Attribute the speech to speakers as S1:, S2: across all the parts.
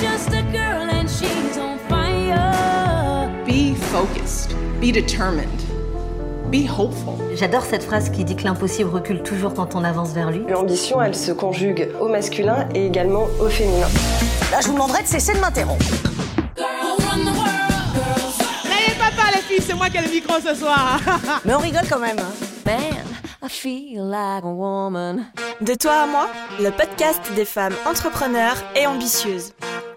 S1: just a girl and she's on fire.
S2: Be focused. Be determined. Be hopeful.
S3: J'adore cette phrase qui dit que l'impossible recule toujours quand on avance vers lui.
S4: L'ambition, elle se conjugue au masculin et également au féminin.
S5: Là, je vous demanderai de cesser de m'interrompre.
S6: N'ayez pas peur les filles, c'est moi qui ai le micro ce soir.
S5: Mais on rigole quand même. hein.
S1: Man, I feel like a woman.
S7: De toi à moi, le podcast des femmes entrepreneurs et ambitieuses.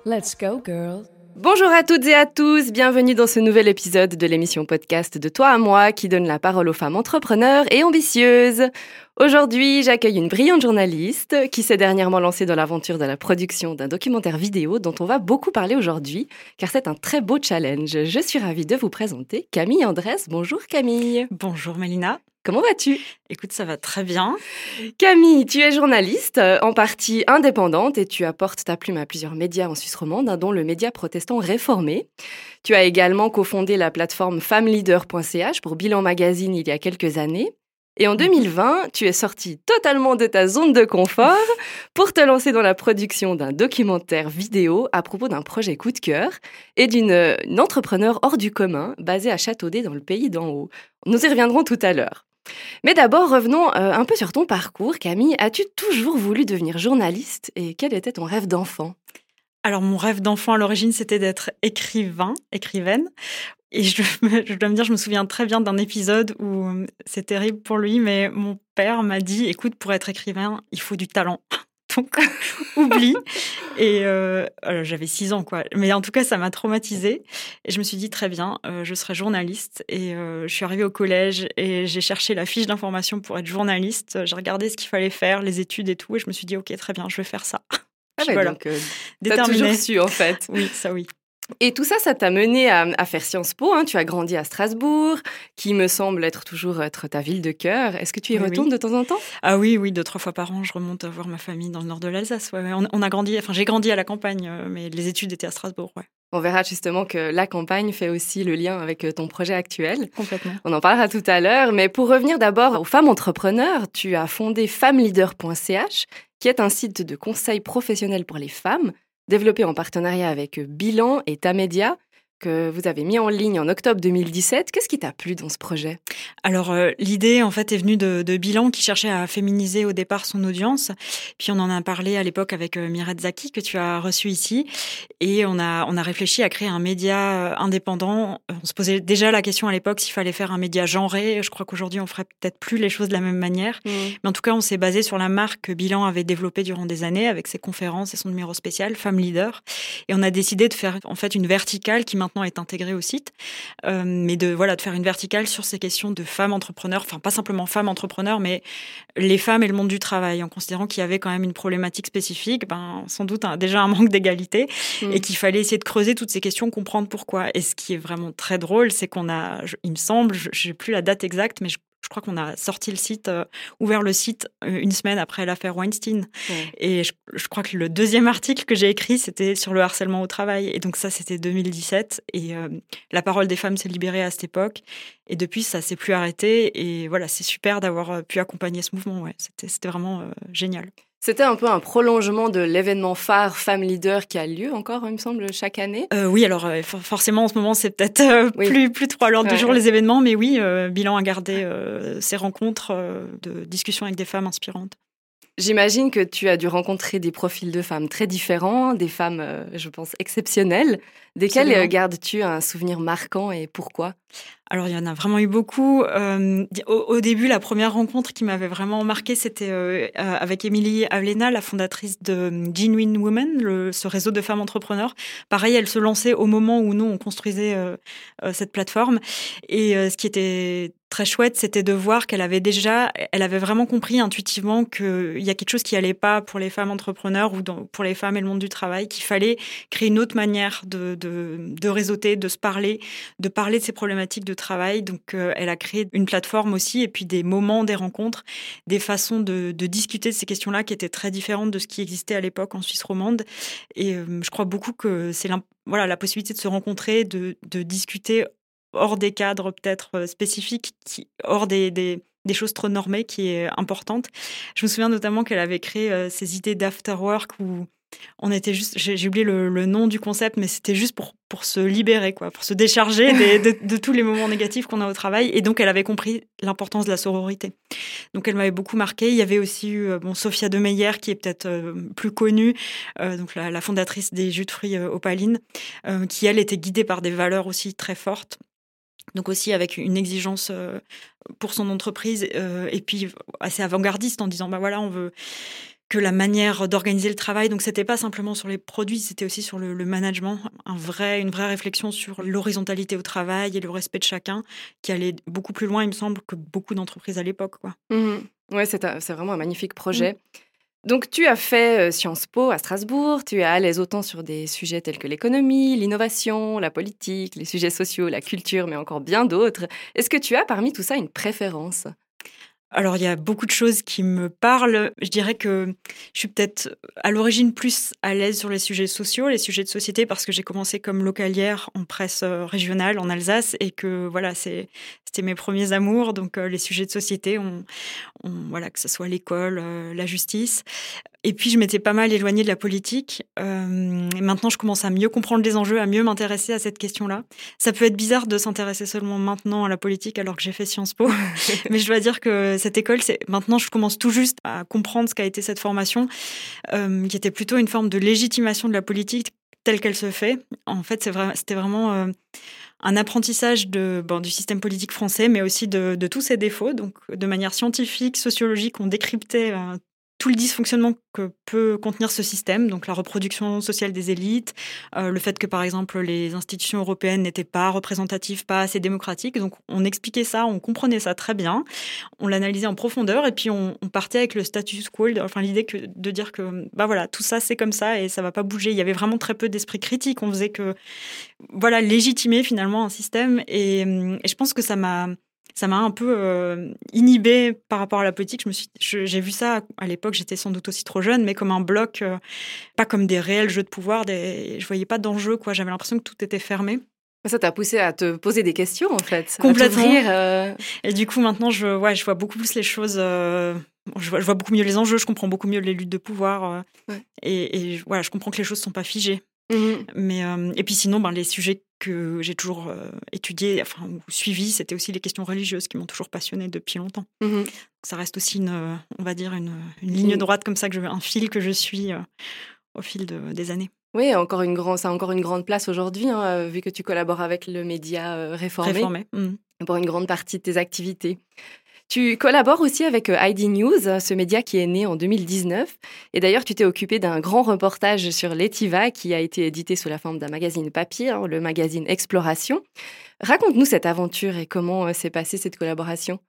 S1: Let's go, girl.
S8: Bonjour à toutes et à tous, bienvenue dans ce nouvel épisode de l'émission podcast de Toi à moi qui donne la parole aux femmes entrepreneurs et ambitieuses. Aujourd'hui, j'accueille une brillante journaliste qui s'est dernièrement lancée dans l'aventure de la production d'un documentaire vidéo dont on va beaucoup parler aujourd'hui car c'est un très beau challenge. Je suis ravie de vous présenter Camille Andrès. Bonjour Camille.
S9: Bonjour Mélina.
S8: Comment vas-tu?
S9: Écoute, ça va très bien.
S8: Camille, tu es journaliste, euh, en partie indépendante, et tu apportes ta plume à plusieurs médias en Suisse romande, hein, dont le média protestant réformé. Tu as également cofondé la plateforme femmeleader.ch pour Bilan Magazine il y a quelques années. Et en 2020, tu es sortie totalement de ta zone de confort pour te lancer dans la production d'un documentaire vidéo à propos d'un projet coup de cœur et d'une euh, entrepreneur hors du commun basée à Châteaudet dans le pays d'en haut. Nous y reviendrons tout à l'heure. Mais d'abord, revenons euh, un peu sur ton parcours. Camille, as-tu toujours voulu devenir journaliste et quel était ton rêve d'enfant?
S9: Alors, mon rêve d'enfant à l'origine, c'était d'être écrivain, écrivaine. Et je, dois me dire, je me souviens très bien d'un épisode où euh, c'est terrible pour lui, mais mon père m'a dit écoute, pour être écrivain, il faut du talent. Donc, oublie. Et euh, j'avais six ans, quoi. Mais en tout cas, ça m'a traumatisée. Et je me suis dit, très bien, euh, je serai journaliste. Et euh, je suis arrivée au collège et j'ai cherché la fiche d'information pour être journaliste. J'ai regardé ce qu'il fallait faire, les études et tout. Et je me suis dit, OK, très bien, je vais faire ça.
S8: Ah ouais,
S9: Voilà.
S8: donc, euh, t'as toujours su en fait.
S9: Oui, ça oui.
S8: Et tout ça, ça t'a mené à, à faire Sciences Po. hein. Tu as grandi à Strasbourg, qui me semble être toujours être ta ville de cœur. Est-ce que tu y
S9: Oui,
S8: retournes
S9: oui.
S8: de temps en temps?
S9: Ah oui, oui, deux, trois fois par an, je remonte voir ma famille dans le nord de l'Alsace. Ouais. On, on a grandi, enfin, j'ai grandi à la campagne, euh, mais les études étaient à Strasbourg, ouais.
S8: On verra justement que la campagne fait aussi le lien avec euh, ton projet actuel.
S9: Complètement.
S8: On en parlera tout à l'heure, mais pour revenir d'abord aux femmes entrepreneurs, tu as fondé femmeleader.ch, qui est un site de conseil professionnel pour les femmes, développé en partenariat avec Bilan et Tamedia, que vous avez mis en ligne en octobre 2017. Qu'est-ce qui t'a plu dans ce projet?
S9: Alors, euh, l'idée, en fait, est venue de, de Bilan, qui cherchait à féminiser au départ son audience. Puis, on en a parlé à l'époque avec euh, Mireille Zaki, que tu as reçu ici. Et on a, on a réfléchi à créer un média euh, indépendant. On se posait déjà la question à l'époque s'il fallait faire un média genré. Je crois qu'aujourd'hui, on ferait peut-être plus les choses de la même manière. Mais en tout cas, on s'est basé sur la marque que Bilan avait développée durant des années avec ses conférences et son numéro spécial, Femme Leader. Et on a décidé de faire en fait une verticale qui maintenant est intégrée au site, euh, mais de voilà de faire une verticale sur ces questions de femmes entrepreneurs, enfin pas simplement femmes entrepreneurs, mais les femmes et le monde du travail, en considérant qu'il y avait quand même une problématique spécifique, ben sans doute un- déjà un manque d'égalité
S8: Mm.
S9: et qu'il fallait essayer de creuser toutes ces questions, comprendre pourquoi. Et ce qui est vraiment très drôle, c'est qu'on a, je- il me semble, je j'ai plus la date exacte, mais je, je crois qu'on a sorti le site, euh, ouvert le site euh, une semaine après l'affaire Weinstein.
S8: Ouais.
S9: Et je, je crois que le deuxième article que j'ai écrit, c'était sur le harcèlement au travail. Et donc ça, c'était 2017. Et euh, la parole des femmes s'est libérée à cette époque. Et depuis, ça s'est plus arrêté. Et voilà, c'est super d'avoir pu accompagner ce mouvement. Ouais, c'était c'était vraiment euh, génial.
S8: C'était un peu un prolongement de l'événement phare Femme Leader qui a lieu encore, il me semble, chaque année.
S9: Euh, oui, alors euh, for- forcément, en ce moment, c'est peut-être euh,
S8: Oui.
S9: plus, plus trop à l'ordre
S8: Ouais,
S9: du jour
S8: ouais.
S9: les événements. Mais oui, Bilan a gardé euh, ses rencontres de discussions avec des femmes inspirantes.
S8: J'imagine que tu as dû rencontrer des profils de femmes très différents, des femmes, je pense, exceptionnelles. Desquelles
S9: Absolument.
S8: euh, gardes-tu un souvenir marquant et pourquoi?
S9: Alors, il y en a vraiment eu beaucoup. Euh, au, au début, la première rencontre qui m'avait vraiment marqué, c'était euh, avec Émilie Avlena, la fondatrice de Genuine Women, le, ce réseau de femmes entrepreneurs. Pareil, elle se lançait au moment où nous, on construisait euh, cette plateforme. Et ce qui était très chouette, c'était de voir qu'elle avait déjà, elle avait vraiment compris intuitivement qu'il y a quelque chose qui allait pas pour les femmes entrepreneurs ou dans- pour les femmes et le monde du travail, qu'il fallait créer une autre manière de, de, de réseauter, de se parler, de parler de ces problématiques de travail. Donc, euh, elle a créé une plateforme aussi et puis des moments, des rencontres, des façons de, discuter de ces questions-là qui étaient très différentes de ce qui existait à l'époque en Suisse romande. Et euh, je crois beaucoup que c'est voilà, la possibilité de se rencontrer, de, discuter hors des cadres peut-être euh, spécifiques, hors des, choses trop normées qui est importante. Je me souviens notamment qu'elle avait créé ces idées d'after work où on était juste, j'ai oublié le, nom du concept, mais c'était juste pour, pour se libérer, quoi, pour se décharger de, tous les moments négatifs qu'on a au travail. Et donc, elle avait compris l'importance de la sororité. Donc, elle m'avait beaucoup marqué. Il y avait aussi eu, bon, Sophia de Meyer, qui est peut-être plus connue, donc la, fondatrice des jus de fruits opalines, qui, elle, était guidée par des valeurs aussi très fortes donc aussi avec une exigence euh, pour son entreprise euh, et puis assez avant-gardiste en disant bah voilà on veut que la manière d'organiser le travail. Donc c'était pas simplement sur les produits c'était aussi sur le, management. Un vrai une vraie réflexion sur l'horizontalité au travail et le respect de chacun qui allait beaucoup plus loin il me semble que beaucoup d'entreprises à l'époque quoi.
S8: Mmh. Ouais c'est vraiment un magnifique projet. Mmh. Donc tu as fait euh, Sciences Po à Strasbourg, tu es à l'aise autant sur des sujets tels que l'économie, l'innovation, la politique, les sujets sociaux, la culture, mais encore bien d'autres. Est-ce que tu as parmi tout ça une préférence?
S9: Alors, il y a beaucoup de choses qui me parlent. Je dirais que je suis peut-être à l'origine plus à l'aise sur les sujets sociaux, les sujets de société, parce que j'ai commencé comme localière en presse euh, régionale en Alsace et que voilà, c'était mes premiers amours. Donc, euh, les sujets de société, on, voilà, que ce soit l'école, euh, la justice. Et puis, je m'étais pas mal éloignée de la politique. Euh, et maintenant, je commence à mieux comprendre les enjeux, à mieux m'intéresser à cette question-là. Ça peut être bizarre de s'intéresser seulement maintenant à la politique alors que j'ai fait Sciences Po. Mais je dois dire que cette école, c'est maintenant, je commence tout juste à comprendre ce qu'a été cette formation, qui était plutôt une forme de légitimation de la politique telle qu'elle se fait. En fait, c'était vraiment un apprentissage de, bon, du système politique français, mais aussi de, de, tous ses défauts. Donc, de manière scientifique, sociologique, on décryptait euh, tout le dysfonctionnement que peut contenir ce système, donc la reproduction sociale des élites, euh, le fait que par exemple les institutions européennes n'étaient pas représentatives, pas assez démocratiques. Donc on expliquait ça, on comprenait ça très bien, on l'analysait en profondeur et puis on, partait avec le status quo, enfin l'idée de dire que bah voilà tout ça c'est comme ça et ça va pas bouger. Il y avait vraiment très peu d'esprit critique. On faisait que voilà légitimer finalement un système et je pense que ça m'a ça m'a un peu euh, inhibé par rapport à la politique. Je me suis, j'ai vu ça à l'époque, j'étais sans doute aussi trop jeune, mais comme un bloc, euh, pas comme des réels jeux de pouvoir. Des, je voyais pas d'enjeu, quoi. J'avais l'impression que tout était fermé.
S8: Ça t'a poussé à te poser des questions, en fait.
S9: Complètement. Euh. Et du coup, maintenant, je, ouais, je vois beaucoup plus les choses. Je vois, je, vois, beaucoup mieux les enjeux, je comprends beaucoup mieux les luttes de pouvoir. Et, et voilà, je comprends que les choses sont pas figées. Mmh. Mais et puis sinon, ben, les sujets que j'ai toujours euh, étudié, enfin ou suivi, c'était aussi les questions religieuses qui m'ont toujours passionnée depuis longtemps. Mmh ça reste aussi une, on va dire une, ligne droite comme ça que je, un fil que je suis euh, au fil des années.
S8: Oui, encore une grande, ça a encore une grande place aujourd'hui, hein, euh, vu que tu collabores avec le média réformé,
S9: réformé. Mmh.
S8: pour une grande partie de tes activités. Tu collabores aussi avec ID News, ce média qui est né en 2019. Et d'ailleurs, tu t'es occupé d'un grand reportage sur l'Etiva qui a été édité sous la forme d'un magazine papier, hein, le magazine Exploration. Raconte-nous cette aventure et comment euh, s'est passée cette collaboration.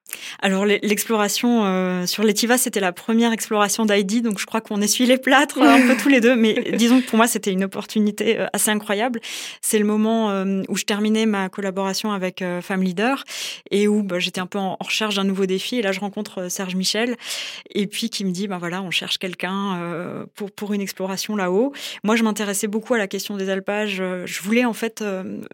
S9: Alors l'exploration euh, sur l'Etiva, c'était la première exploration d'ID, donc je crois qu'on essuie les plâtres euh, un peu tous les deux, mais disons que pour moi c'était une opportunité assez incroyable. C'est le moment où je terminais ma collaboration avec Femme Leader et où bah, j'étais un peu en recherche d'un nouveau défi. Et là je rencontre Serge Michel et puis qui me dit, ben voilà, on cherche quelqu'un pour, pour une exploration là-haut. Moi je m'intéressais beaucoup à la question des alpages. Je voulais en fait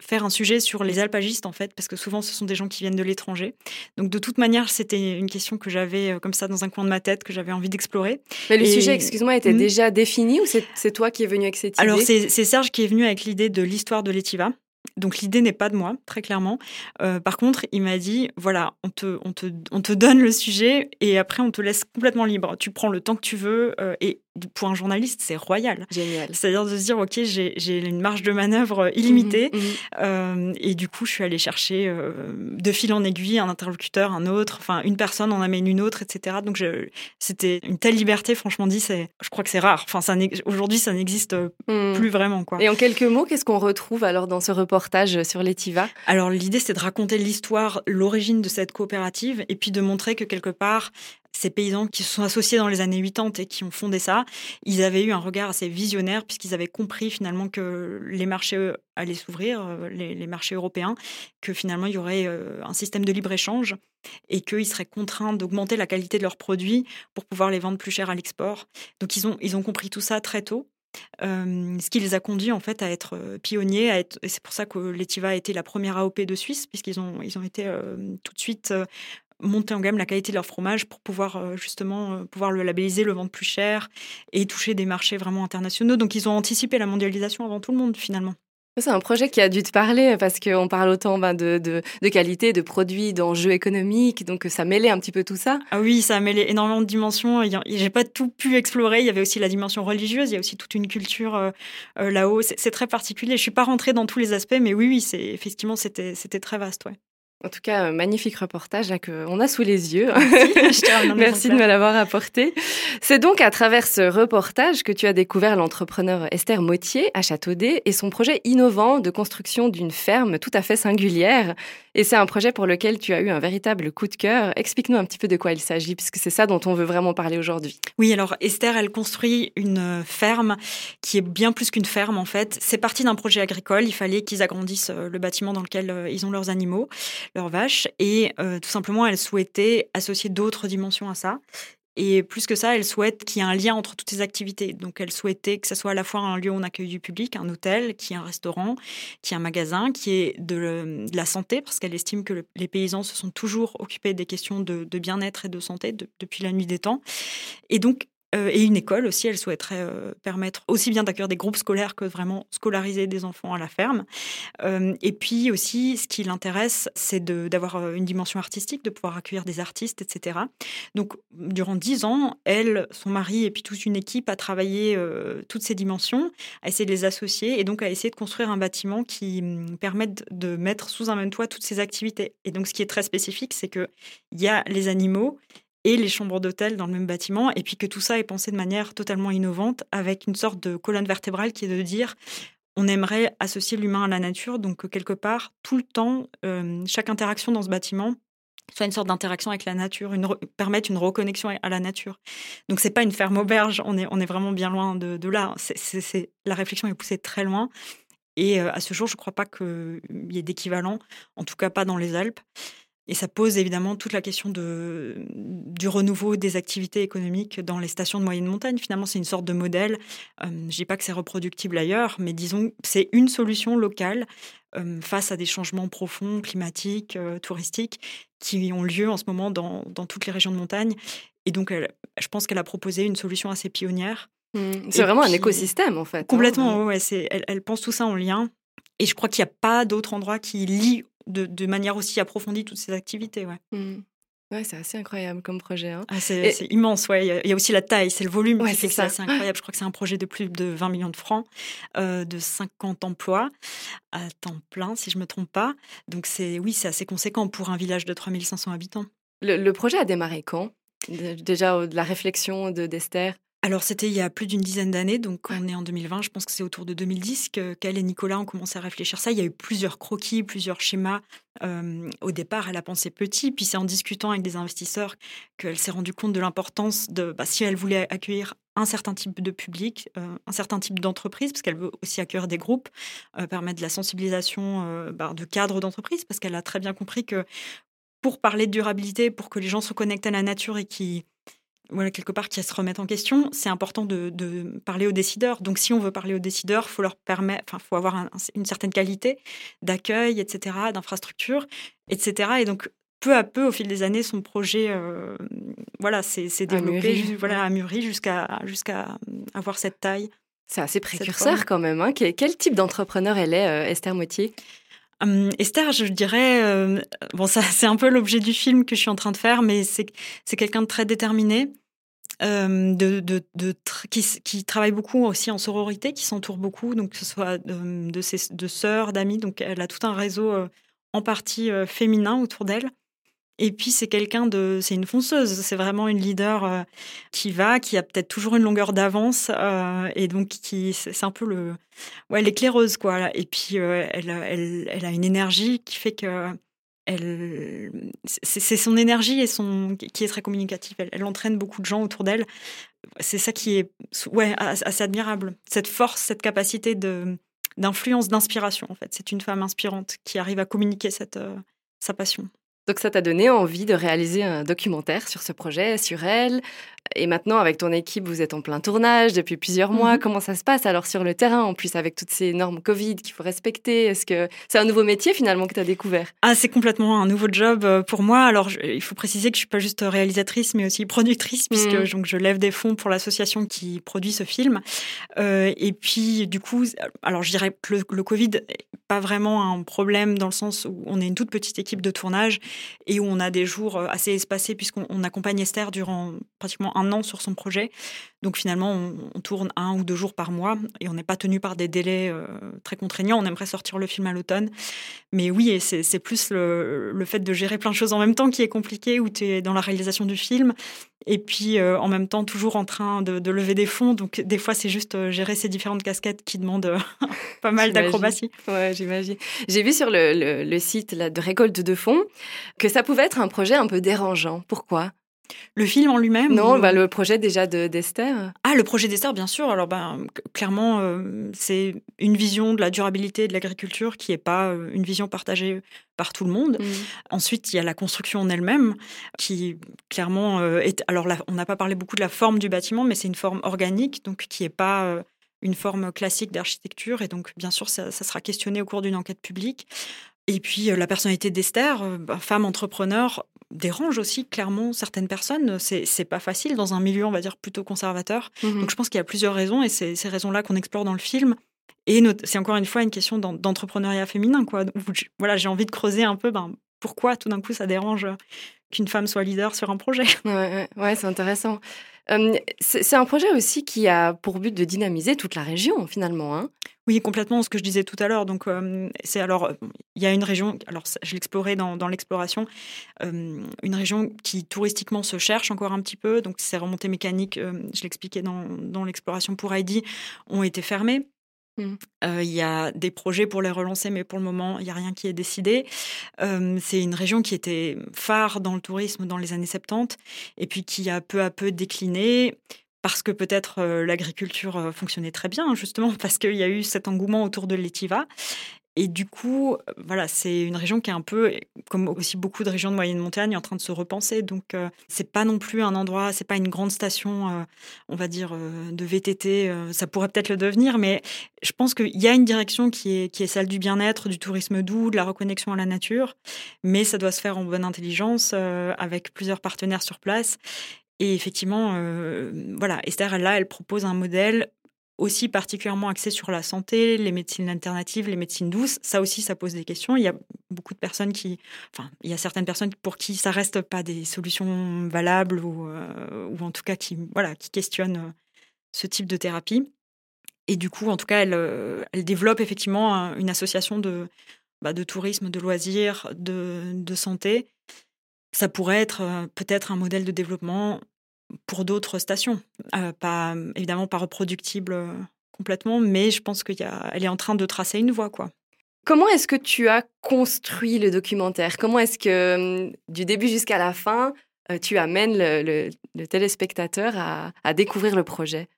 S9: faire un sujet sur les alpages en fait, parce que souvent ce sont des gens qui viennent de l'étranger. Donc de toute manière, c'était une question que j'avais euh, comme ça dans un coin de ma tête, que j'avais envie d'explorer.
S8: Mais le sujet, excuse-moi, était hmm. déjà défini ou c'est toi qui es venu avec cette idée
S9: Alors c'est Serge qui est venu avec l'idée de l'histoire de l'Etiva. Donc l'idée n'est pas de moi, très clairement. Euh, par contre, il m'a dit, voilà, on te, on, te, on te donne le sujet et après on te laisse complètement libre. Tu prends le temps que tu veux euh, et pour un journaliste, c'est royal.
S8: Génial.
S9: C'est-à-dire de se dire, OK, j'ai une marge de manœuvre illimitée. Mmh, mmh. Euh, et du coup, je suis allée chercher euh, de fil en aiguille un interlocuteur, un autre, enfin, une personne en amène une autre, etc. Donc, c'était une telle liberté, franchement dit, je crois que c'est rare. Enfin, aujourd'hui, ça n'existe mmh. plus vraiment. Quoi.
S8: Et en quelques mots, qu'est-ce qu'on retrouve alors dans ce reportage sur l'Etiva?
S9: Alors, l'idée, c'est de raconter l'histoire, l'origine de cette coopérative et puis de montrer que quelque part, ces paysans qui se sont associés dans les années 80 et qui ont fondé ça, ils avaient eu un regard assez visionnaire puisqu'ils avaient compris finalement que les marchés euh, allaient s'ouvrir, euh, les, marchés européens, que finalement il y aurait euh, un système de libre-échange et qu'ils seraient contraints d'augmenter la qualité de leurs produits pour pouvoir les vendre plus cher à l'export. Donc ils ont, ils ont compris tout ça très tôt. ce qui les a conduits en fait à être pionniers, et c'est pour ça que l'Etiva a été la première AOP de Suisse, puisqu'ils ont, ils ont été tout de suite monter en gamme la qualité de leur fromage pour pouvoir euh, justement euh, pouvoir le labelliser, le vendre plus cher et toucher des marchés vraiment internationaux. Donc ils ont anticipé la mondialisation avant tout le monde finalement.
S8: C'est un projet qui a dû te parler parce qu'on parle autant ben, de, de, de, qualité, de produits, d'enjeux économiques, donc ça mêlait un petit peu tout ça.
S9: Ah oui, ça a mêlé énormément de dimensions. J'ai pas tout pu explorer. Il y avait aussi la dimension religieuse, il y a aussi toute une culture euh, là-haut. C'est très particulier. Je suis pas rentrée dans tous les aspects, mais oui, oui, effectivement c'était c'était très vaste, ouais.
S8: En tout cas, magnifique reportage là qu'on a sous les yeux.
S9: Merci,
S8: Merci de me l'avoir apporté. C'est donc à travers ce reportage que tu as découvert l'entrepreneur Esther Mottier à Châteaudet et son projet innovant de construction d'une ferme tout à fait singulière. Et c'est un projet pour lequel tu as eu un véritable coup de cœur. Explique-nous un petit peu de quoi il s'agit, puisque c'est ça dont on veut vraiment parler aujourd'hui.
S9: Oui, alors Esther, elle construit une ferme qui est bien plus qu'une ferme en fait. C'est parti d'un projet agricole. Il fallait qu'ils agrandissent euh, le bâtiment dans lequel euh, ils ont leurs animaux leurs vaches. Et euh, tout simplement, elle souhaitait associer d'autres dimensions à ça. Et plus que ça, elle souhaite qu'il y ait un lien entre toutes ces activités. Donc, elle souhaitait que ce soit à la fois un lieu où on accueille du public, un hôtel, qui est un restaurant, qui est un magasin, qui est de, la santé, parce qu'elle estime que les paysans se sont toujours occupés des questions de, bien-être et de santé depuis la nuit des temps. Et donc, euh, et une école aussi, elle souhaiterait euh, permettre aussi bien d'accueillir des groupes scolaires que vraiment scolariser des enfants à la ferme. Euh, et puis aussi, ce qui l'intéresse, c'est d'avoir une dimension artistique, de pouvoir accueillir des artistes, etc. Donc, durant dix ans, elle, son mari et puis toute une équipe a travaillé toutes ces dimensions, a essayé de les associer et donc a essayé de construire un bâtiment qui hum, permette de mettre sous un même toit toutes ces activités. Et donc, ce qui est très spécifique, c'est qu'il y a les animaux, et les chambres d'hôtel dans le même bâtiment, et puis que tout ça est pensé de manière totalement innovante, avec une sorte de colonne vertébrale qui est de dire on aimerait associer l'humain à la nature, donc quelque part, tout le temps, euh, chaque interaction dans ce bâtiment soit une sorte d'interaction avec la nature, une permettre une reconnexion à la nature. Donc c'est pas une ferme auberge, on est, on est vraiment bien loin de, là. La réflexion est poussée très loin. Et euh, à ce jour, je ne crois pas qu'il y ait d'équivalent, en tout cas pas dans les Alpes. Et ça pose évidemment toute la question de, du renouveau des activités économiques dans les stations de moyenne montagne. Finalement, c'est une sorte de modèle. Euh, je ne dis pas que c'est reproductible ailleurs, mais disons, c'est une solution locale euh, face à des changements profonds, climatiques, euh, touristiques, qui ont lieu en ce moment dans, dans toutes les régions de montagne. Et donc, je pense qu'elle a proposé une solution assez pionnière.
S8: Mmh. C'est vraiment un écosystème, en fait. Hein.
S9: Complètement, ouais, elle, elle pense tout ça en lien. Et je crois qu'il n'y a pas d'autre endroit qui lie de, manière aussi approfondie toutes ces activités. Ouais.
S8: Mmh. Ouais, c'est assez incroyable comme projet. Hein.
S9: Ah, c'est immense, ouais. Il y a aussi la taille, c'est le volume ouais, c'est ça. C'est incroyable. Je crois que c'est un projet de plus de 20 millions de francs, euh, de 50 emplois à temps plein, si je me trompe pas. Donc c'est oui, c'est assez conséquent pour un village de 3500 habitants.
S8: Le, le projet a démarré quand? Déjà de la réflexion de d'Esther?
S9: Alors, c'était il y a plus d'une dizaine d'années, donc on est en 2020, je pense que c'est autour de 2010 qu'elle et Nicolas ont commencé à réfléchir ça. Il y a eu plusieurs croquis, plusieurs schémas. Euh, au départ, elle a pensé petit, puis c'est en discutant avec des investisseurs qu'elle s'est rendue compte de l'importance de, bah, si elle voulait accueillir un certain type de public, euh, un certain type d'entreprise, parce qu'elle veut aussi accueillir des groupes, euh, permettre de la sensibilisation bah, de cadres d'entreprise, parce qu'elle a très bien compris que pour parler de durabilité, pour que les gens se connectent à la nature et qui voilà, quelque part qui se remettent en question, c'est important de, parler aux décideurs. Donc, si on veut parler aux décideurs, faut leur permettre, enfin, faut avoir une certaine qualité d'accueil, etc., d'infrastructure, etc. Et donc, peu à peu, au fil des années, son projet, euh, voilà, s'est développé, voilà, a mûri jusqu'à jusqu'à avoir cette taille.
S8: C'est assez précurseur quand même. Hein. Quel, type d'entrepreneur elle est, euh, Esther Motier
S9: hum, Esther, je dirais, euh, bon, ça, c'est un peu l'objet du film que je suis en train de faire, mais c'est, c'est quelqu'un de très déterminé, euh, de, de, de qui, travaille beaucoup aussi en sororité, qui s'entoure beaucoup, donc que ce soit de, de de sœurs, d'amis. Donc, elle a tout un réseau euh, en partie euh, féminin autour d'elle. Et puis c'est quelqu'un de, c'est une fonceuse, c'est vraiment une leader euh, qui va, qui a peut-être toujours une longueur d'avance euh, et donc qui, c'est un peu le, ouais, l'éclaireuse quoi. Et puis euh, elle, elle, elle, a une énergie qui fait que elle, c'est son énergie et son qui est très communicative. Elle, entraîne beaucoup de gens autour d'elle. C'est ça qui est, ouais, assez admirable. Cette force, cette capacité de d'influence, d'inspiration en fait. C'est une femme inspirante qui arrive à communiquer cette sa passion.
S8: Donc ça t'a donné envie de réaliser un documentaire sur ce projet, sur elle. Et maintenant, avec ton équipe, vous êtes en plein tournage depuis plusieurs mois.
S9: Mhm.
S8: Comment ça se passe alors sur le terrain, en plus avec toutes ces normes Covid qu'il faut respecter? Est-ce que c'est un nouveau métier finalement que tu as découvert?
S9: Ah, c'est complètement un nouveau job euh, pour moi. Alors, je- il faut préciser que je suis pas juste réalisatrice, mais aussi productrice, puisque
S8: Mhm.
S9: donc, je lève des fonds pour l'association qui produit ce film. Euh, et puis, du coup, alors je dirais que le, le Covid est pas vraiment un problème dans le sens où on est une toute petite équipe de tournage et où on a des jours euh, assez espacés, puisqu'on on accompagne Esther durant pratiquement un an sur son projet. Donc finalement, on, on tourne un ou deux jours par mois et on n'est pas tenu par des délais euh, très contraignants. On aimerait sortir le film à l'automne. Mais oui, et c'est plus le, le fait de gérer plein de choses en même temps qui est compliqué, où tu es dans la réalisation du film, et puis euh, en même temps toujours en train de, de lever des fonds. Donc des fois, c'est juste euh, gérer ces différentes casquettes qui demandent pas mal d'acrobatie.
S8: Ouais, j'imagine. J'ai vu sur le, le- le site là, de récolte de fonds que ça pouvait être un projet un peu dérangeant. Pourquoi?
S9: Le film en lui-même
S8: Non,
S9: ou-
S8: bah, le projet déjà de d'Esther.
S9: Ah, le projet d'Esther, bien sûr. Alors, ben, c- clairement, euh, c'est une vision de la durabilité de l'agriculture qui n'est pas euh, une vision partagée par tout le monde. Ensuite, il y a la construction en elle-même, qui clairement euh, est. Alors, là, on n'a pas parlé beaucoup de la forme du bâtiment, mais c'est une forme organique, donc qui n'est pas une forme classique d'architecture. Et donc, bien sûr, ça, ça sera questionné au cours d'une enquête publique. Et puis, la personnalité d'Esther, bah, femme entrepreneur, dérange aussi clairement certaines personnes. C'est pas facile dans un milieu, on va dire, plutôt conservateur.
S8: Mhm.
S9: Donc je pense qu'il y a plusieurs raisons et c'est ces raisons-là qu'on explore dans le film. Et c'est encore une fois une question d'en- d'entrepreneuriat féminin. Quoi. Voilà, j'ai envie de creuser un peu ben, pourquoi tout d'un coup ça dérange qu'une femme soit leader sur un projet.
S8: Ouais, ouais, ouais, c'est intéressant. Euh, c'est un projet aussi qui a pour but de dynamiser toute la région, finalement. Hein.
S9: Oui, complètement, ce que je disais tout à l'heure. Donc, euh, c'est alors, il y a une région, alors je l'explorais dans, l'exploration, euh, une région qui touristiquement se cherche encore un petit peu. Donc, ces remontées mécaniques, je l'expliquais dans l'exploration pour Heidi, ont été fermées.
S8: Mm.
S9: Euh, Il y a des projets pour les relancer, mais pour le moment, il n'y a rien qui est décidé. C'est une région qui était phare dans le tourisme dans les années 70 et puis qui a peu à peu décliné parce que peut-être l'agriculture fonctionnait très bien, justement, parce qu'il y a eu cet engouement autour de l'étiva. Et du coup, voilà, c'est une région qui est un peu, comme aussi beaucoup de régions de moyenne montagne, en train de se repenser. Donc, euh, c'est pas non plus un endroit, c'est pas une grande station, euh, on va dire, euh, de VTT. euh, ça pourrait peut-être le devenir, mais je pense qu'il y a une direction qui est, qui est celle du bien-être, du tourisme doux, de la reconnexion à la nature. Mais ça doit se faire en bonne intelligence, avec plusieurs partenaires sur place. Et effectivement, voilà, Esther, là, elle propose un modèle aussi particulièrement axé sur la santé, les médecines alternatives, les médecines douces. Ça aussi, ça pose des questions. Il y a beaucoup de personnes qui, enfin, il y a certaines personnes pour qui ça reste pas des solutions valables ou, euh, ou en tout cas qui, voilà, qui questionnent euh, ce type de thérapie. Et du coup, en tout cas, elle, euh, elle développe effectivement un- une association de, bah, de tourisme, de loisirs, de, santé. Ça pourrait être peut-être un modèle de développement pour d'autres stations. Euh, pas, évidemment, pas reproductible euh, complètement, mais je pense qu'elle est en train de tracer une voie. Quoi.
S8: Comment est-ce que tu as construit le documentaire? Comment est-ce que, hum, du début jusqu'à la fin, euh, tu amènes le, le- le téléspectateur à, à découvrir le projet?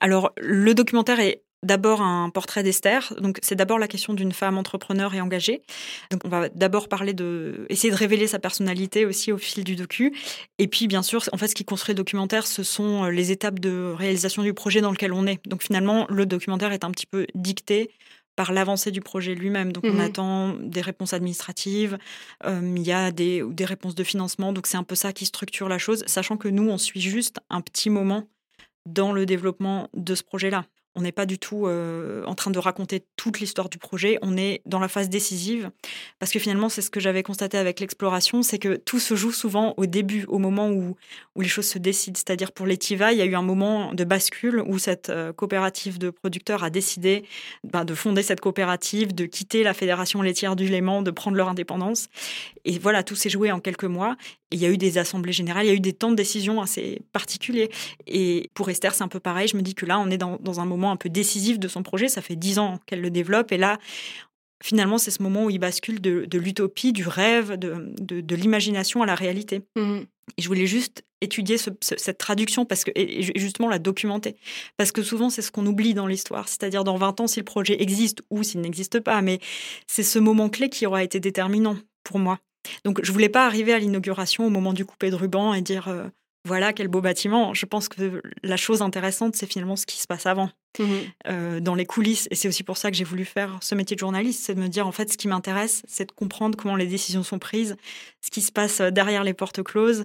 S9: Alors, le documentaire est d'abord un portrait d'Esther. Donc, c'est d'abord la question d'une femme entrepreneur et engagée. Donc, on va d'abord parler de, essayer de révéler sa personnalité aussi au fil du docu. Et puis, bien sûr, en fait, ce qui construit le documentaire, ce sont euh, les étapes de réalisation du projet dans lequel on est. Donc, finalement, le documentaire est un petit peu dicté par l'avancée du projet lui-même. Donc, on
S8: Mhm.
S9: attend des réponses administratives, euh, il y a des, des réponses de financement. Donc, c'est un peu ça qui structure la chose, sachant que nous, on suit juste un petit moment dans le développement de ce projet-là. On n'est pas du tout euh, en train de raconter toute l'histoire du projet, on est dans la phase décisive, parce que finalement, c'est ce que j'avais constaté avec l'exploration, c'est que tout se joue souvent au début, au moment où, où les choses se décident. C'est-à-dire pour l'Etiva, il y a eu un moment de bascule où cette euh, coopérative de producteurs a décidé ben, de fonder cette coopérative, de quitter la Fédération laitière du Léman, de prendre leur indépendance. Et voilà, tout s'est joué en quelques mois. Il y a eu des assemblées générales, il y a eu des temps de décision assez particuliers. Et pour Esther, c'est un peu pareil. Je me dis que là, on est dans, dans un moment un peu décisif de son projet. Ça fait dix ans qu'elle le développe. Et là, finalement, c'est ce moment où il bascule de, de l'utopie, du rêve, de, de, de l'imagination à la réalité.
S8: Mhm.
S9: Et je voulais juste étudier ce- ce- cette traduction parce que, et et justement la documenter. Parce que souvent, c'est ce qu'on oublie dans l'histoire. C'est-à-dire, dans 20 ans, si le projet existe ou s'il n'existe pas. Mais c'est ce moment clé qui aura été déterminant pour moi. Donc je voulais pas arriver à l'inauguration au moment du coupé de ruban et dire euh, voilà quel beau bâtiment. Je pense que la chose intéressante, c'est finalement ce qui se passe avant,
S8: Mhm.
S9: euh, dans les coulisses. Et c'est aussi pour ça que j'ai voulu faire ce métier de journaliste, c'est de me dire en fait ce qui m'intéresse, c'est de comprendre comment les décisions sont prises, ce qui se passe euh, derrière les portes closes,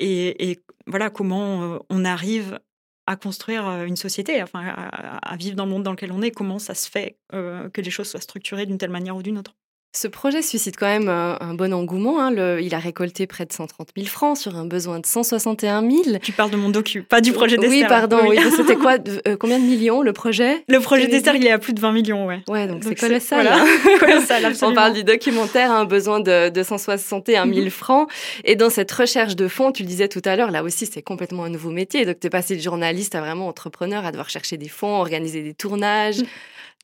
S9: et, et voilà comment on arrive à construire une société, enfin à, à vivre dans le monde dans lequel on est, comment ça se fait euh, que les choses soient structurées d'une telle manière ou d'une autre.
S8: Ce projet suscite quand même un, un bon engouement. hein. Le- il a récolté près de 130 000 francs sur un besoin de 161 000.
S9: Tu parles de mon docu, pas du projet d'Esther.
S8: Oui, pardon. Oui. C'était quoi euh, Combien de millions le projet?
S9: Le projet
S8: dis
S9: il est à plus de 20 millions, ouais.
S8: Ouais, donc, c'est colossal.
S9: voilà.
S8: hein.
S9: Colossal,
S8: On parle du documentaire, un besoin de, de 161 000 francs. Et dans cette recherche de fonds, tu le disais tout à l'heure, là aussi, c'est complètement un nouveau métier. Donc, tu es passé de journaliste à vraiment entrepreneur, à devoir chercher des fonds, organiser des tournages.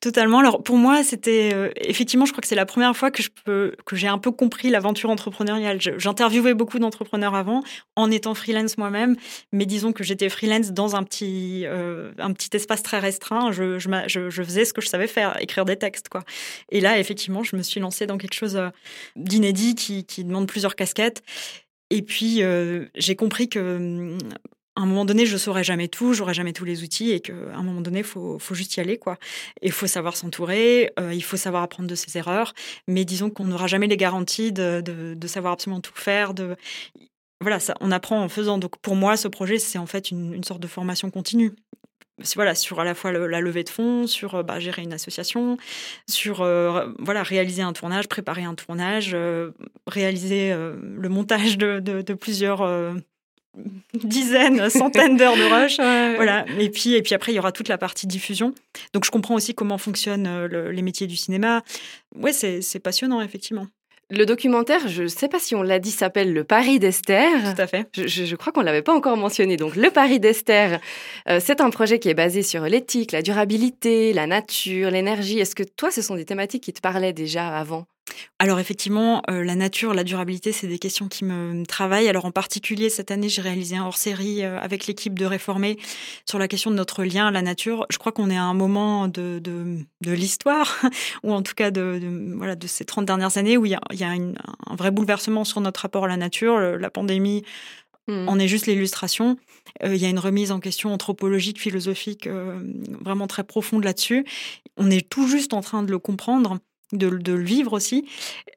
S9: Totalement. Alors pour moi, c'était euh, effectivement, je crois que c'est la première fois que je peux que j'ai un peu compris l'aventure entrepreneuriale. J'interviewais beaucoup d'entrepreneurs avant, en étant freelance moi-même, mais disons que j'étais freelance dans un petit euh, un petit espace très restreint. Je, je, je faisais ce que je savais faire, écrire des textes quoi. Et là, effectivement, je me suis lancée dans quelque chose euh, d'inédit qui, qui demande plusieurs casquettes. Et puis euh, j'ai compris que hum, à un moment donné, je saurais jamais tout, j'aurais jamais tous les outils et qu'à un moment donné, faut, faut juste y aller, quoi. Et il faut savoir s'entourer, euh, il faut savoir apprendre de ses erreurs, mais disons qu'on n'aura jamais les garanties de, de, savoir absolument tout faire. Voilà, ça, on apprend en faisant. Donc pour moi, ce projet, c'est en fait une, sorte de formation continue. Voilà, sur à la fois la levée de fonds, sur euh, bah, gérer une association, sur euh, voilà réaliser un tournage, préparer un tournage, réaliser le montage de, de, plusieurs dizaines, centaines d'heures de rush. Voilà. Et puis, et puis après, il y aura toute la partie diffusion. Donc, je comprends aussi comment fonctionnent euh, le- les métiers du cinéma. Ouais, c'est passionnant, effectivement.
S8: Le documentaire, je ne sais pas si on l'a dit, s'appelle Le Paris d'Esther.
S9: Tout à fait.
S8: Je crois qu'on ne l'avait pas encore mentionné. Donc, Le Paris d'Esther, euh, c'est un projet qui est basé sur l'éthique, la durabilité, la nature, l'énergie. Est-ce que toi, ce sont des thématiques qui te parlaient déjà avant?
S9: Alors effectivement, euh, la nature, la durabilité, c'est des questions qui me travaillent. Alors en particulier, cette année, j'ai réalisé un hors-série euh, avec l'équipe de Réformer sur la question de notre lien à la nature. Je crois qu'on est à un moment de, de, de l'histoire, ou en tout cas de, de- voilà, de ces 30 dernières années, où il y a, il y a une- un vrai bouleversement sur notre rapport à la nature. Le- La pandémie
S8: Hmm.
S9: en est juste l'illustration. Euh, il y a une remise en question anthropologique, philosophique, vraiment très profonde là-dessus. On est tout juste en train de le comprendre, de, le vivre aussi.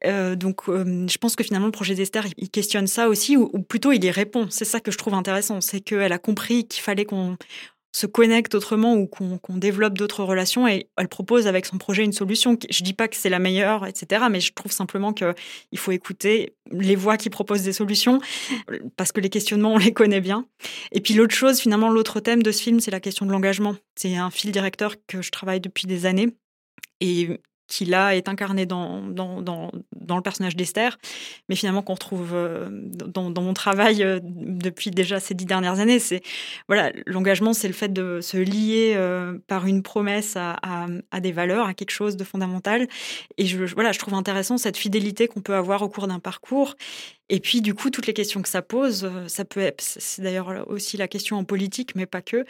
S9: Euh, donc, euh, je pense que finalement, le projet d'Esther, il- questionne ça aussi, ou, plutôt il y répond. C'est ça que je trouve intéressant, c'est qu'elle a compris qu'il fallait qu'on se connecte autrement ou qu'on développe d'autres relations et elle propose avec son projet une solution. Je dis pas que c'est la meilleure, etc., mais je trouve simplement que il faut écouter les voix qui proposent des solutions parce que les questionnements, on les connaît bien. Et puis l'autre chose, finalement, l'autre thème de ce film, c'est la question de l'engagement. C'est un fil directeur que je travaille depuis des années et qui là est incarné dans, dans, dans, le personnage d'Esther, mais finalement qu'on retrouve euh, dans, mon travail euh, depuis déjà ces dix dernières années. C'est voilà, l'engagement, c'est le fait de se lier euh, par une promesse à des valeurs, à quelque chose de fondamental. Et je, voilà, je trouve intéressant cette fidélité qu'on peut avoir au cours d'un parcours. Et puis, du coup, toutes les questions que ça pose, euh, ça peut être, c'est d'ailleurs aussi la question en politique, mais pas que,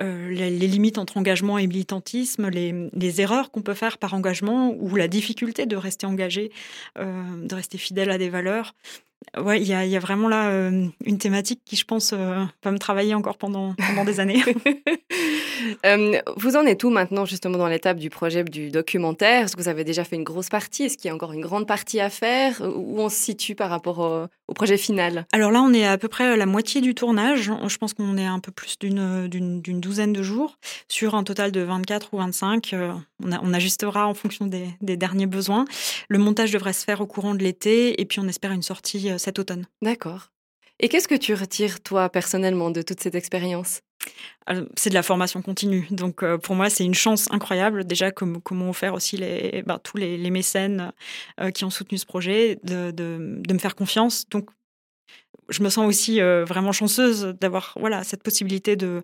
S9: euh, les, limites entre engagement et militantisme, les, les erreurs qu'on peut faire par engagement ou la difficulté de rester engagé, euh, de rester fidèle à des valeurs. Ouais, il y a, il y a vraiment là euh, une thématique qui, je pense, euh, va me travailler encore pendant, pendant des années.
S8: Euh, vous en êtes où maintenant, justement, dans l'étape du projet du documentaire? Est-ce que vous avez déjà fait une grosse partie? Est-ce qu'il y a encore une grande partie à faire? Où on se situe par rapport au, au projet final?
S9: Alors là, on est à peu près à la moitié du tournage. Je pense qu'on est un peu plus d'une douzaine de jours sur un total de 24 ou 25. On, a- on ajustera en fonction des, des derniers besoins. Le montage devrait se faire au courant de l'été et puis on espère une sortie euh, cet automne.
S8: D'accord. Et qu'est-ce que tu retires, toi, personnellement, de toute cette expérience?
S9: C'est de la formation continue. Donc euh, pour moi, c'est une chance incroyable déjà comme comment faire aussi les, ben, tous les, les mécènes euh, qui ont soutenu ce projet de, de, de me faire confiance. Donc je me sens aussi euh, vraiment chanceuse d'avoir voilà cette possibilité de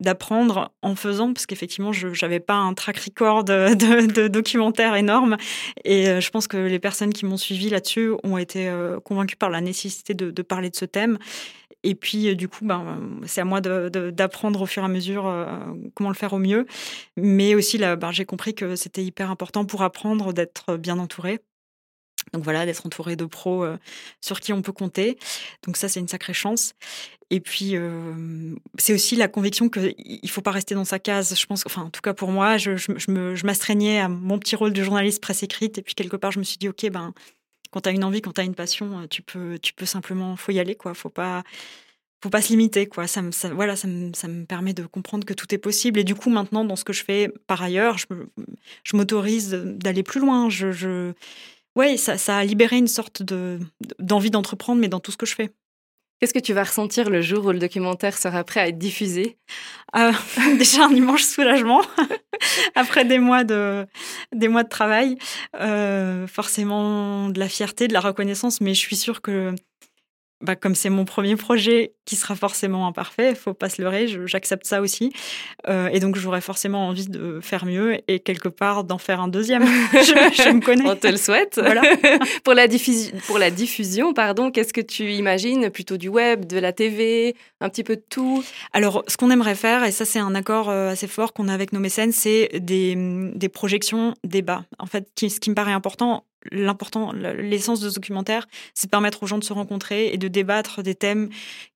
S9: d'apprendre en faisant parce qu'effectivement je j'avais pas un track record de, de, de documentaire énorme. Et euh, je pense que les personnes qui m'ont suivi là-dessus ont été euh, convaincues par la nécessité de, parler de ce thème. Et puis du coup ben c'est à moi d'apprendre au fur et à mesure comment le faire au mieux. Mais aussi ben, j'ai compris que c'était hyper important pour apprendre d'être bien entouré Donc voilà, d'être entouré de pros euh, sur qui on peut compter. Donc ça, c'est une sacrée chance. Et puis, euh, c'est aussi la conviction qu'il ne faut pas rester dans sa case. Je pense, enfin, en tout cas pour moi, je, je, je m'astreignais à mon petit rôle de journaliste presse écrite. Et puis, quelque part, je me suis dit, OK, ben, quand tu as une envie, quand tu as une passion, tu peux, tu peux simplement, faut y aller, quoi. Faut pas, faut pas se limiter, quoi. Ça me, voilà, ça me, ça me permet de comprendre que tout est possible. Et du coup, maintenant, dans ce que je fais par ailleurs, je m'autorise d'aller plus loin. Je, je ouais, ça, ça, a libéré une sorte de, d'envie d'entreprendre, mais dans tout ce que je fais.
S8: Qu'est-ce que tu vas ressentir le jour où le documentaire sera prêt à être diffusé?
S9: Euh, Déjà un immense soulagement après des mois de des mois de travail, euh, forcément de la fierté, de la reconnaissance, mais je suis sûre que bah, comme c'est mon premier projet qui sera forcément imparfait, faut pas se leurrer, j'accepte ça aussi. Euh, et donc j'aurais forcément envie de faire mieux et quelque part d'en faire un deuxième. je, me connais.
S8: On te le souhaite. Voilà. pour, la diffusion, pour la diffusion, pardon, qu'est-ce que tu imagines? Plutôt du web, de la TV, un petit peu de tout?
S9: Alors, ce qu'on aimerait faire, et ça c'est un accord euh, assez fort qu'on a avec nos mécènes, c'est des, des projections débats. En fait, ce qui me paraît important, l'important, l'essence de ce documentaire, c'est de permettre aux gens de se rencontrer et de débattre des thèmes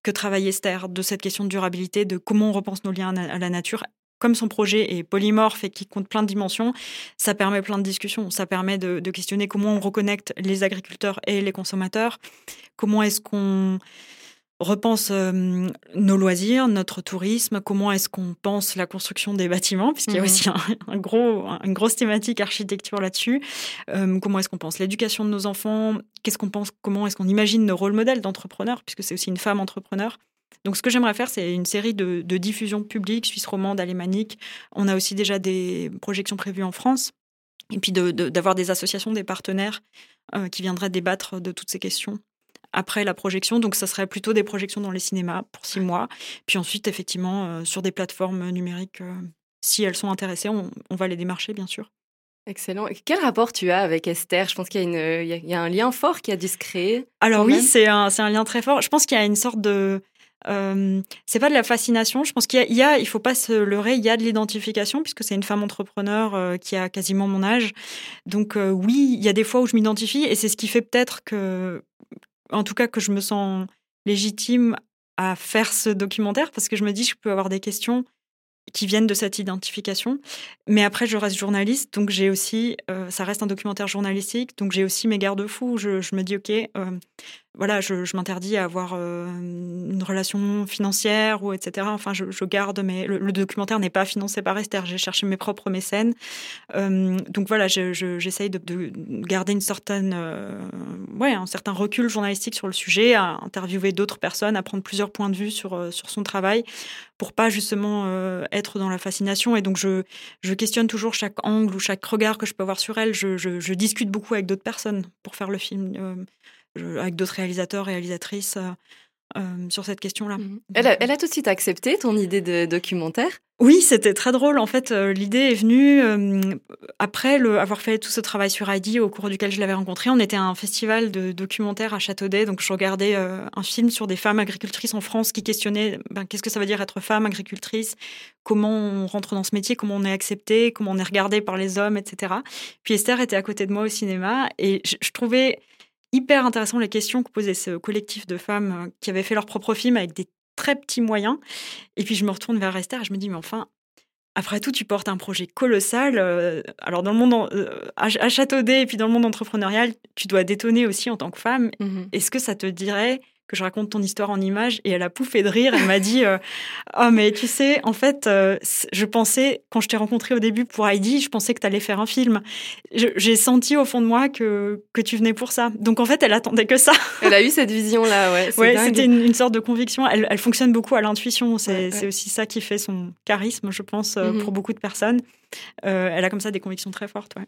S9: que travaille Esther, de cette question de durabilité, de comment on repense nos liens à la nature. Comme son projet est polymorphe et qui compte plein de dimensions, ça permet plein de discussions. Ça permet de, de questionner comment on reconnecte les agriculteurs et les consommateurs. Comment est-ce qu'on repense euh, nos loisirs, notre tourisme, comment est-ce qu'on pense la construction des bâtiments, puisqu'il y a mhm. aussi un, gros, une grosse thématique architecture là-dessus. Euh, comment est-ce qu'on pense l'éducation de nos enfants Qu'est-ce qu'on pense Comment est-ce qu'on imagine nos rôles modèles d'entrepreneurs, puisque c'est aussi une femme entrepreneur. Donc, ce que j'aimerais faire, c'est une série de, diffusion publique, suisse romande, alémanique. On a aussi déjà des projections prévues en France. Et puis d'avoir des associations, des partenaires euh, qui viendraient débattre de toutes ces questions après la projection. Donc, ça serait plutôt des projections dans les cinémas pour six mois. Puis ensuite, effectivement, euh, sur des plateformes numériques, euh, si elles sont intéressées, on, va les démarcher, bien sûr.
S8: Excellent. Quel rapport tu as avec Esther? Je pense qu'il y, a il y a un lien fort qui a dû se créer.
S9: Alors oui, c'est un, un lien très fort. Je pense qu'il y a une sorte de... Euh, c'est pas de la fascination. Je pense qu'il y, a, il faut pas se leurrer, il y a de l'identification puisque c'est une femme entrepreneur qui a quasiment mon âge. Donc oui, il y a des fois où je m'identifie et c'est ce qui fait peut-être que en tout cas que je me sens légitime à faire ce documentaire parce que je me dis je peux avoir des questions qui viennent de cette identification. Mais après, je reste journaliste, donc j'ai aussi, euh, ça reste un documentaire journalistique, donc j'ai aussi mes garde-fous. Je, je, me dis, ok, euh, voilà, je, m'interdis à avoir euh, une relation financière ou etc. Enfin, je, garde, mais le, documentaire n'est pas financé par Esther. J'ai cherché mes propres mécènes. Euh, donc voilà, j'essaye de, de, garder une certaine, euh, ouais, un certain recul journalistique sur le sujet, à interviewer d'autres personnes, à prendre plusieurs points de vue sur sur son travail, pour pas justement être dans la fascination. Et donc je je questionne toujours chaque angle ou chaque regard que je peux avoir sur elle. Je discute beaucoup avec d'autres personnes pour faire le film avec d'autres réalisateurs, réalisatrices euh, euh, sur cette question-là.
S8: Elle, a, elle, a, tout de suite accepté ton idée de documentaire?
S9: Oui, c'était très drôle. En fait, euh, l'idée est venue après le, avoir fait tout ce travail sur Heidi au cours duquel je l'avais rencontré. On était à un festival de documentaires à Châteaudet, donc je regardais un film sur des femmes agricultrices en France qui questionnaient ben, qu'est-ce que ça veut dire être femme agricultrice, comment on rentre dans ce métier, comment on est accepté, comment on est regardé par les hommes, etc. Puis Esther était à côté de moi au cinéma et je trouvais hyper intéressant les questions que posait ce collectif de femmes euh, qui avaient fait leur propre film avec des très petits moyens. Et puis je me retourne vers Esther et je me dis, mais enfin, après tout, tu portes un projet colossal. Euh, alors, dans le monde, euh, à, Châteaudet et puis dans le monde entrepreneurial, tu dois détonner aussi en tant que femme. Mmh Est-ce que ça te dirait que je raconte ton histoire en images et elle a pouffé de rire. Elle m'a dit euh, Oh, mais tu sais, en fait, euh, je pensais, quand je t'ai rencontré au début pour Heidi, je pensais que tu allais faire un film. J'ai senti au fond de moi que, que tu venais pour ça. Donc en fait, elle attendait que ça.
S8: Elle a eu cette vision-là, ouais.
S9: Ouais, c'était une, sorte de conviction. Elle, elle fonctionne beaucoup à l'intuition. C'est aussi ça qui fait son charisme, je pense, euh, mm-hmm. pour beaucoup de personnes. elle a comme ça des convictions très fortes, ouais.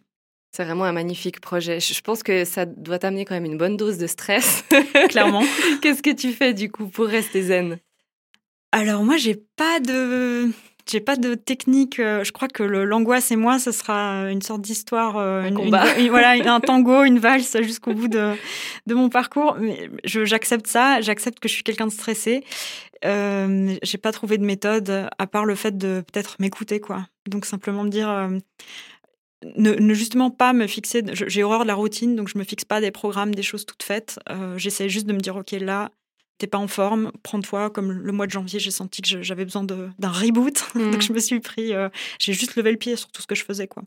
S8: C'est vraiment un magnifique projet. Je pense que ça doit t'amener quand même une bonne dose de stress.
S9: Clairement.
S8: Qu'est-ce que tu fais du coup pour rester zen?
S9: Alors moi, j'ai pas de j'ai pas de technique. Euh, je crois que l'angoisse et moi, ce sera une sorte d'histoire,
S8: euh, un,
S9: voilà, un tango, une valse jusqu'au bout de, de mon parcours. Mais j'accepte ça. J'accepte que je suis quelqu'un de stressé. Euh, j'ai pas trouvé de méthode à part le fait de peut-être m'écouter, quoi. Donc simplement me dire. Euh, ne, ne justement pas me fixer. J'ai horreur de la routine, donc je me fixe pas des programmes, des choses toutes faites. Euh, J'essaie juste de me dire, ok, là, t'es pas en forme, prends-toi. Comme le mois de janvier, j'ai senti que j'avais besoin d'un reboot,
S8: Mhm.
S9: donc je me suis pris. euh, j'ai juste levé le pied sur tout ce que je faisais, quoi.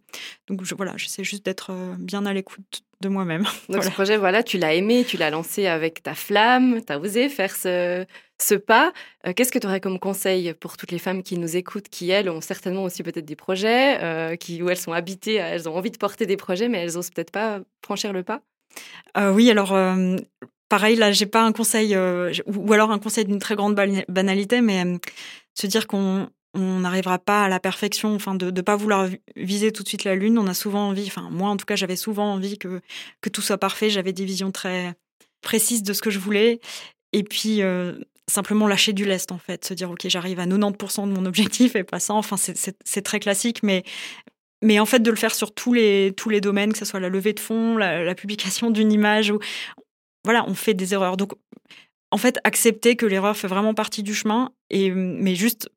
S9: Donc je, voilà, j'essaie juste d'être euh, bien à l'écoute de moi-même.
S8: Donc
S9: Voilà.
S8: ce projet, voilà, tu l'as aimé, tu l'as lancé avec ta flamme, tu as osé faire ce, ce pas. Euh, Qu'est-ce que tu aurais comme conseil pour toutes les femmes qui nous écoutent, qui elles ont certainement aussi peut-être des projets, euh, qui, où elles sont habitées, elles ont envie de porter des projets, mais elles osent peut-être pas franchir le pas?
S9: Euh, oui, alors pareil, là, j'ai pas un conseil, ou alors un conseil d'une très grande banalité, mais se dire qu'on on n'arrivera pas à la perfection, enfin de ne pas vouloir vi- viser tout de suite la lune. On a souvent envie, enfin moi en tout cas, j'avais souvent envie que que tout soit parfait. J'avais des visions très précises de ce que je voulais, et puis euh, simplement lâcher du lest en fait, se dire ok, j'arrive à 90% de mon objectif et pas 100. Enfin, c'est- très classique, mais mais en fait de le faire sur tous les tous les domaines, que ce soit la levée de fonds, la, publication d'une image, voilà, on fait des erreurs. Donc en fait, accepter que l'erreur fait vraiment partie du chemin, et mais juste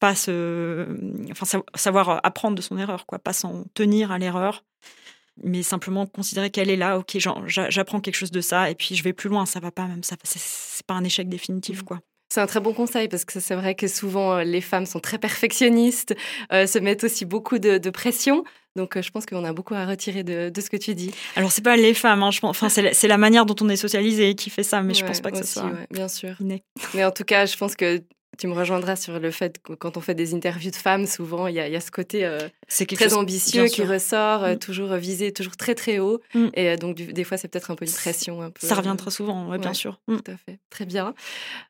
S9: pas se, enfin sa- savoir apprendre de son erreur, quoi, pas s'en tenir à l'erreur, mais simplement considérer qu'elle est là. Ok, j'apprends quelque chose de ça, et puis je vais plus loin. Ça va pas même, ça, c'est- pas un échec définitif, quoi.
S8: C'est un très bon conseil parce que c'est vrai que souvent euh, les femmes sont très perfectionnistes, euh, se mettent aussi beaucoup de, de pression. Donc euh, je pense qu'on a beaucoup à retirer de, de ce que tu dis.
S9: Alors c'est pas les femmes, hein, je pense, enfin c'est la, la manière dont on est socialisé qui fait ça, mais je
S8: Ouais,
S9: pense pas que ce soit
S8: ouais, bien sûr.
S9: inné.
S8: Mais en tout cas, je pense que tu me rejoindras sur le fait que quand on fait des interviews de femmes, souvent il y a, il y a ce côté euh, très
S9: chose-
S8: ambitieux qui ressort, euh,
S9: Mm.
S8: toujours visé, toujours très très haut.
S9: Mm.
S8: Et euh, donc du- des fois c'est peut-être un peu une pression. Un peu,
S9: Ça revient
S8: euh,
S9: très souvent, ouais, bien sûr. Mm.
S8: Tout à fait. Très bien.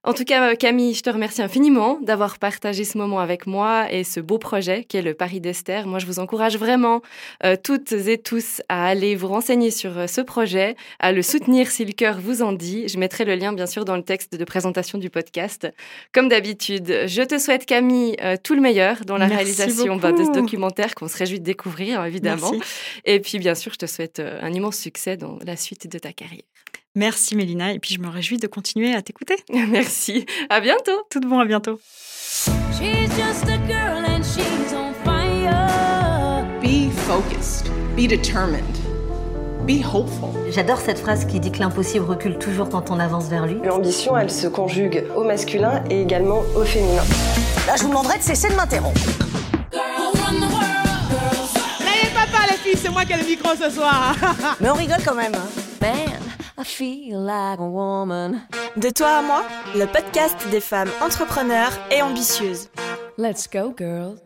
S8: En tout cas, Camille, je te remercie infiniment d'avoir partagé ce moment avec moi et ce beau projet qui est le Paris d'Esther. Moi, je vous encourage vraiment, euh, toutes et tous, à aller vous renseigner sur ce projet, à le soutenir si le cœur vous en dit. Je mettrai le lien, bien sûr, dans le texte de présentation du podcast. Comme d'habitude, je te souhaite, Camille, euh, tout le meilleur dans la
S9: Merci
S8: réalisation bah, de ce documentaire qu'on se réjouit de découvrir, évidemment.
S9: Merci.
S8: Et puis, bien sûr, je te souhaite euh, un immense succès dans la suite de ta carrière.
S9: Merci Mélina, et puis je me réjouis de continuer à t'écouter.
S8: Merci. À bientôt.
S9: Tout de bon, à bientôt.
S1: She's just a girl and she's on fire.
S2: Be focused. Be determined. Be hopeful.
S3: J'adore cette phrase qui dit que l'impossible recule toujours quand on avance vers lui.
S4: L'ambition, elle se conjugue au masculin et également au féminin.
S5: Là, je vous demanderai de cesser de m'interrompre.
S6: N'ayez pas peur, les filles, c'est moi qui ai le micro ce soir.
S5: Mais on rigole quand même. hein.
S1: Man, I feel like a woman.
S7: De toi à moi, le podcast des femmes entrepreneurs et ambitieuses.
S1: Let's go, girl.